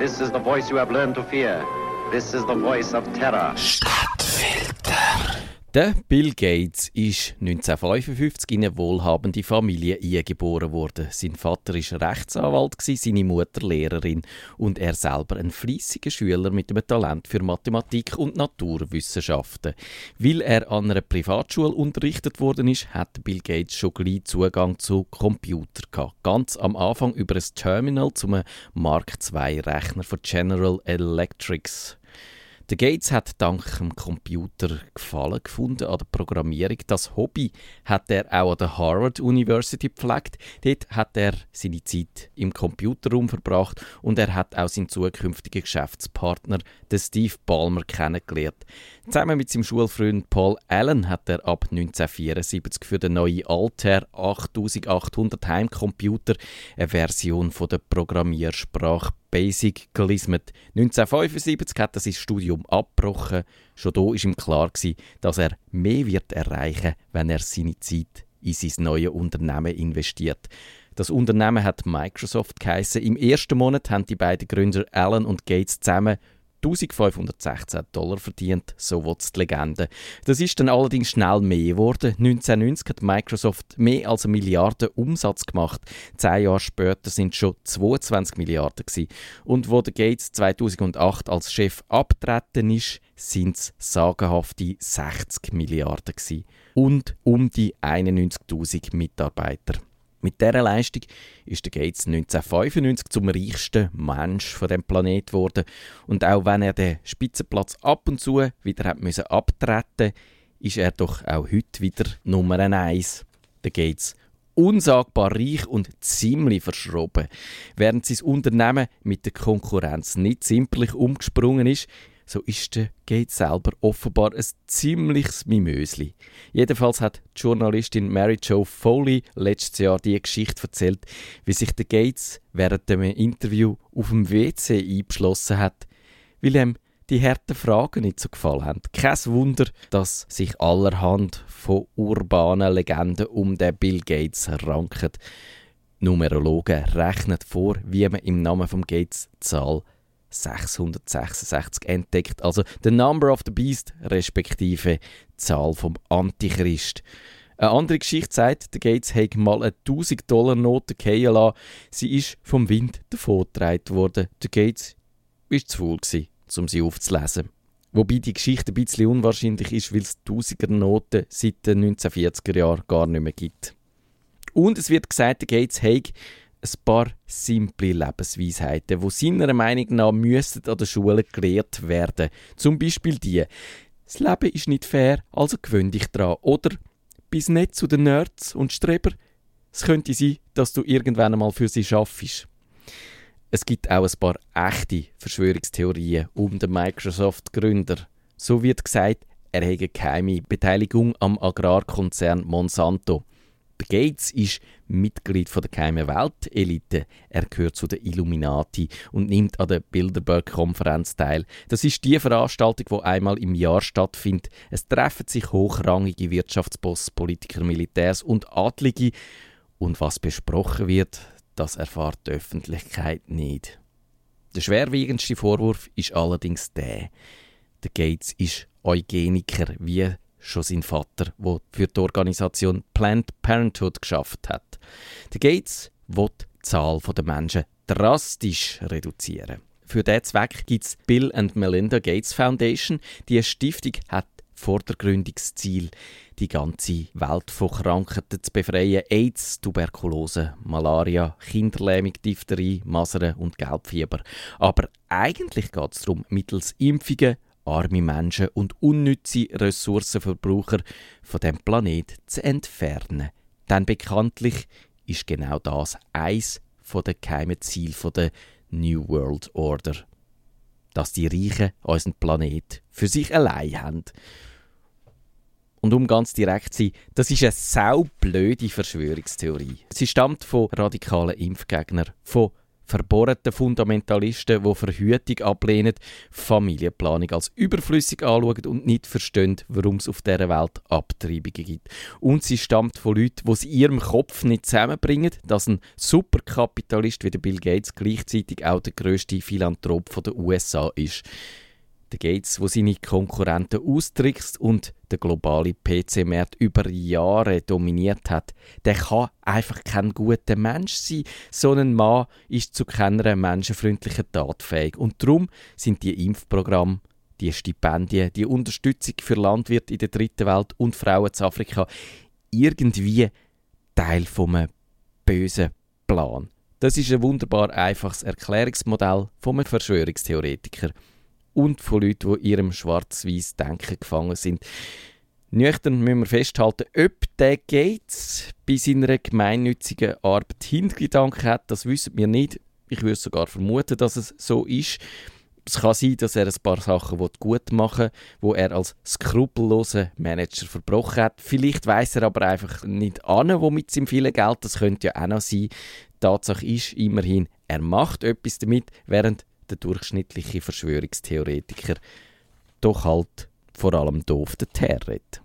This is the voice you have learned to fear. This is the voice of terror. Der Bill Gates ist 1955 in eine wohlhabende Familie eingeboren worden. Sein Vater war Rechtsanwalt, seine Mutter Lehrerin und er selber ein fließiger Schüler mit einem Talent für Mathematik und Naturwissenschaften. Weil er an einer Privatschule unterrichtet worden ist, hat Bill Gates schon gleich Zugang zu Computer gehabt. Ganz am Anfang über ein Terminal zum Mark II Rechner von General Electrics. Der Gates hat dank dem Computer Gefallen gefunden an der Programmierung. Das Hobby hat er auch an der Harvard University gepflegt. Dort hat er seine Zeit im Computerraum verbracht und er hat auch seinen zukünftigen Geschäftspartner, den Steve Ballmer, kennengelernt. Zusammen mit seinem Schulfreund Paul Allen hat er ab 1974 für den neuen Altair 8800 Heimcomputer eine Version von der Programmiersprache Basic gelismet. 1975 hat er sein Studium abgebrochen. Schon da war ihm klar, dass er mehr wird erreichen wenn er seine Zeit in sein neues Unternehmen investiert. Das Unternehmen hat Microsoft geheißen. Im ersten Monat haben die beiden Gründer Allen und Gates zusammen 1516 Dollar verdient, so will die Legende. Das ist dann allerdings schnell mehr geworden. 1990 hat Microsoft mehr als eine Milliarde Umsatz gemacht. Zehn Jahre später sind es schon 22 Milliarden gewesen. Und wo der Gates 2008 als Chef abtreten ist, sind es sagenhafte 60 Milliarden gewesen. Und um die 91.000 Mitarbeiter. Mit dieser Leistung ist der Gates 1995 zum reichsten Mensch von dem Planet geworden. Und auch wenn er den Spitzenplatz ab und zu wieder hat müssen abtreten ist er doch auch heute wieder Nummer eins. Der Gates unsagbar reich und ziemlich verschroben. Während sein Unternehmen mit der Konkurrenz nicht simpelig umgesprungen ist, so ist der Gates selber offenbar ein ziemliches Mimösli. Jedenfalls hat die Journalistin Mary Jo Foley letztes Jahr die Geschichte erzählt, wie sich der Gates während dem Interview auf dem WC eingeschlossen hat, weil ihm die harten Fragen nicht so gefallen haben. Kein Wunder, dass sich allerhand von urbanen Legenden um den Bill Gates ranken. Numerologen rechnen vor, wie man im Namen vom Gates Zahl 666 entdeckt. Also the Number of the Beast, respektive Zahl vom Antichrist. Eine andere Geschichte sagt, der Gates hat mal eine 1000-Dollar-Note fallen lassen. Sie ist vom Wind davongetragen worden. Der Gates war zu faul, um sie aufzulesen. Wobei die Geschichte ein bisschen unwahrscheinlich ist, weil es 1000er-Noten seit den 1940er Jahren gar nicht mehr gibt. Und es wird gesagt, der Gates hat ein paar simple Lebensweisheiten, die seiner Meinung nach müssten an der Schule gelehrt werden. Zum Beispiel die: Das Leben ist nicht fair, also gewöhn dich dran. Oder bis nicht zu den Nerds und Streber. Es könnte sein, dass du irgendwann einmal für sie schaffst. Es gibt auch ein paar echte Verschwörungstheorien um den Microsoft-Gründer. So wird gesagt, er hätte keine Beteiligung am Agrarkonzern Monsanto. Gates ist Mitglied von der geheimen Weltelite. Er gehört zu den Illuminati und nimmt an der Bilderberg-Konferenz teil. Das ist die Veranstaltung, die einmal im Jahr stattfindet. Es treffen sich hochrangige Wirtschaftsboss, Politiker, Militärs und Adlige. Und was besprochen wird, das erfahrt die Öffentlichkeit nicht. Der schwerwiegendste Vorwurf ist allerdings der. Der Gates ist Eugeniker, wie schon sein Vater, der für die Organisation Planned Parenthood geschafft hat. Der Gates will die Zahl der Menschen drastisch reduzieren. Für diesen Zweck gibt es Bill and Melinda Gates Foundation. Die Stiftung hat vordergründiges Ziel, die ganze Welt von Krankheiten zu befreien. AIDS, Tuberkulose, Malaria, Kinderlähmung, Diphtherie, Masern und Gelbfieber. Aber eigentlich geht es darum, mittels Impfungen arme Menschen und unnütze Ressourcenverbraucher von dem Planet zu entfernen. Denn bekanntlich ist genau das eins der geheimen Ziele der New World Order. Dass die Reichen unseren Planet für sich allein haben. Und um ganz direkt zu sein, das ist eine saublöde Verschwörungstheorie. Sie stammt von radikalen Impfgegnern, von verbohrten Fundamentalisten, die Verhütung ablehnen, Familienplanung als überflüssig anschauen und nicht verstehen, warum es auf dieser Welt Abtreibungen gibt. Und sie stammt von Leuten, die es in ihrem Kopf nicht zusammenbringen, dass ein Superkapitalist wie der Bill Gates gleichzeitig auch der grösste Philanthrop der USA ist. Der Gates, wo seine Konkurrenten austrickst und der globale PC-Markt über Jahre dominiert hat, der kann einfach kein guter Mensch sein. So ein Mann ist zu keiner menschenfreundlichen Tat fähig. Und darum sind die Impfprogramme, die Stipendien, die Unterstützung für Landwirte in der dritten Welt und Frauen in Afrika irgendwie Teil vom bösen Plan. Das ist ein wunderbar einfaches Erklärungsmodell vom Verschwörungstheoretiker und von Leuten, die ihrem schwarz-weiß Denken gefangen sind. Nüchtern müssen wir festhalten, ob der Gates bei seiner gemeinnützigen Arbeit Hintergedanken hat, das wissen wir nicht. Ich würde sogar vermuten, dass es so ist. Es kann sein, dass er ein paar Sachen gut machen will, wo er als skrupelloser Manager verbrochen hat. Vielleicht weiß er aber einfach nicht an, wo mit seinem vielen Geld. Das könnte ja auch noch sein. Die Tatsache ist immerhin, er macht etwas damit, während der durchschnittliche Verschwörungstheoretiker doch halt vor allem doof der Terret.